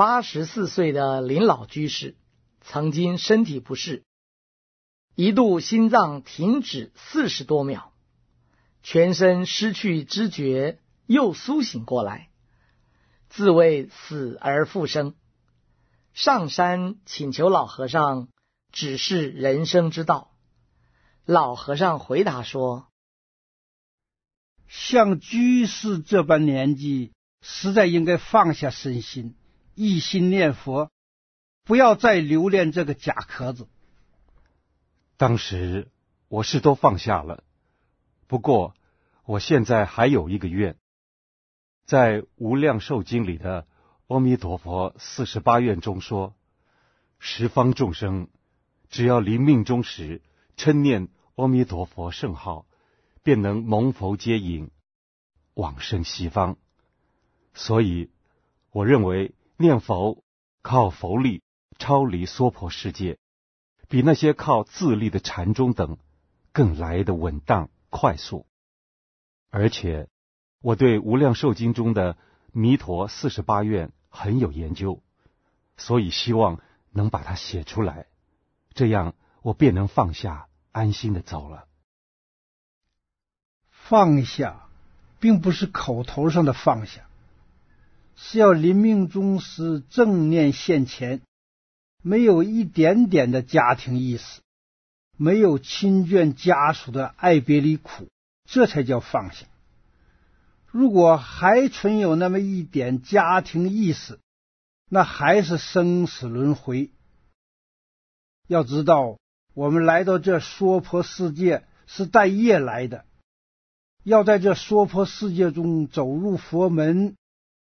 八十四岁的林老居士，曾经身体不适，一度心脏停止四十多秒，全身失去知觉，又苏醒过来，自谓死而复生，上山请求老和尚指示人生之道。老和尚回答说：“像居士这般年纪，实在应该放下身心。”一心念佛，不要再留恋这个假壳子。当时我是都放下了，不过我现在还有一个愿，在《无量寿经》里的“阿弥陀佛四十八愿”中说，十方众生只要临命终时称念阿弥陀佛圣号，便能蒙佛接引，往生西方。所以我认为。念佛靠佛力超离娑婆世界，比那些靠自力的禅宗等更来得稳当快速。而且我对《无量寿经》中的弥陀四十八愿很有研究，所以希望能把它写出来，这样我便能放下，安心的走了。放下，并不是口头上的放下。是要临命终时正念现前，没有一点点的家庭意识，没有亲眷家属的爱别离苦，这才叫放下。如果还存有那么一点家庭意识，那还是生死轮回。要知道，我们来到这娑婆世界是带业来的，要在这娑婆世界中走入佛门。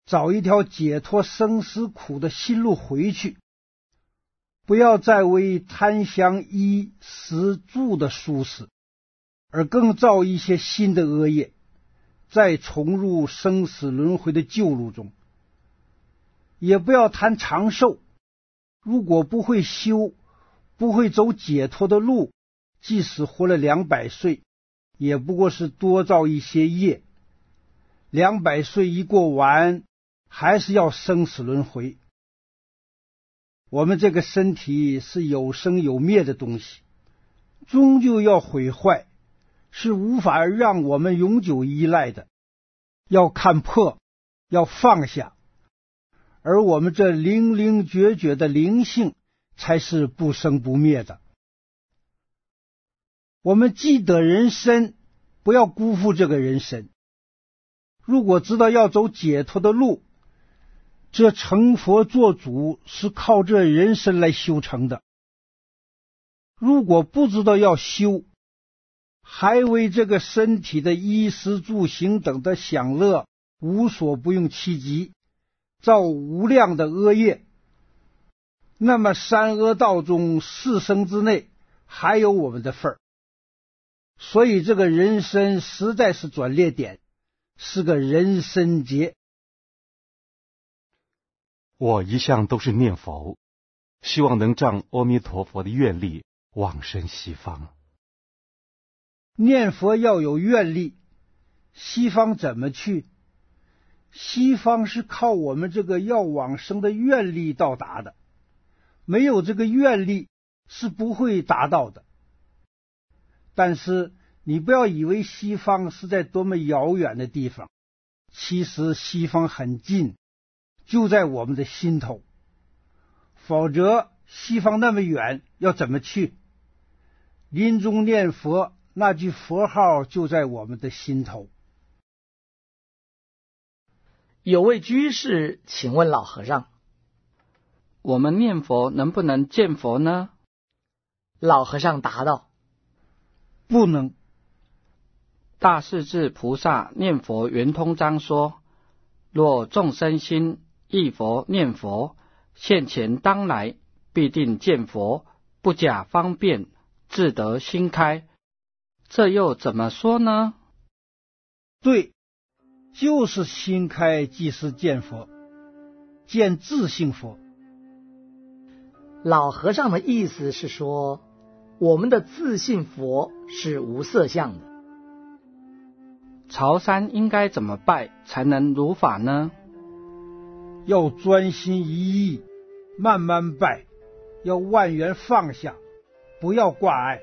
找一条解脱生死苦的新路回去，不要再为贪享衣食住的舒适，而更造一些新的恶业，再重入生死轮回的旧路中。也不要贪长寿，如果不会修，不会走解脱的路，即使活了两百岁，也不过是多造一些业。两百岁一过完。还是要生死轮回。我们这个身体是有生有灭的东西，终究要毁坏，是无法让我们永久依赖的。要看破，要放下，而我们这灵灵觉觉的灵性，才是不生不灭的。我们既得人身，不要辜负这个人身。如果知道要走解脱的路，这成佛做主是靠这人身来修成的。如果不知道要修，还为这个身体的衣食住行等的享乐无所不用其极，造无量的恶业，那么三恶道中四生之内还有我们的份儿。所以这个人生实在是转捩点，是个人生劫。我一向都是念佛，希望能仗阿弥陀佛的愿力往生西方。念佛要有愿力，西方怎么去？西方是靠我们这个要往生的愿力到达的，没有这个愿力是不会达到的。但是你不要以为西方是在多么遥远的地方，其实西方很近。就在我们的心头，否则西方那么远，要怎么去？临终念佛，那句佛号就在我们的心头。有位居士请问老和尚：“我们念佛能不能见佛呢？”老和尚答道：“不能。”大势至菩萨念佛圆通章说：“若众生心。”忆佛念佛，现前当来必定见佛，不假方便，自得心开。这又怎么说呢？对，就是心开即是见佛，见自性佛。老和尚的意思是说，我们的自性佛是无色相的。朝山应该怎么拜才能如法呢？要专心一意，慢慢拜，要万缘放下，不要挂碍。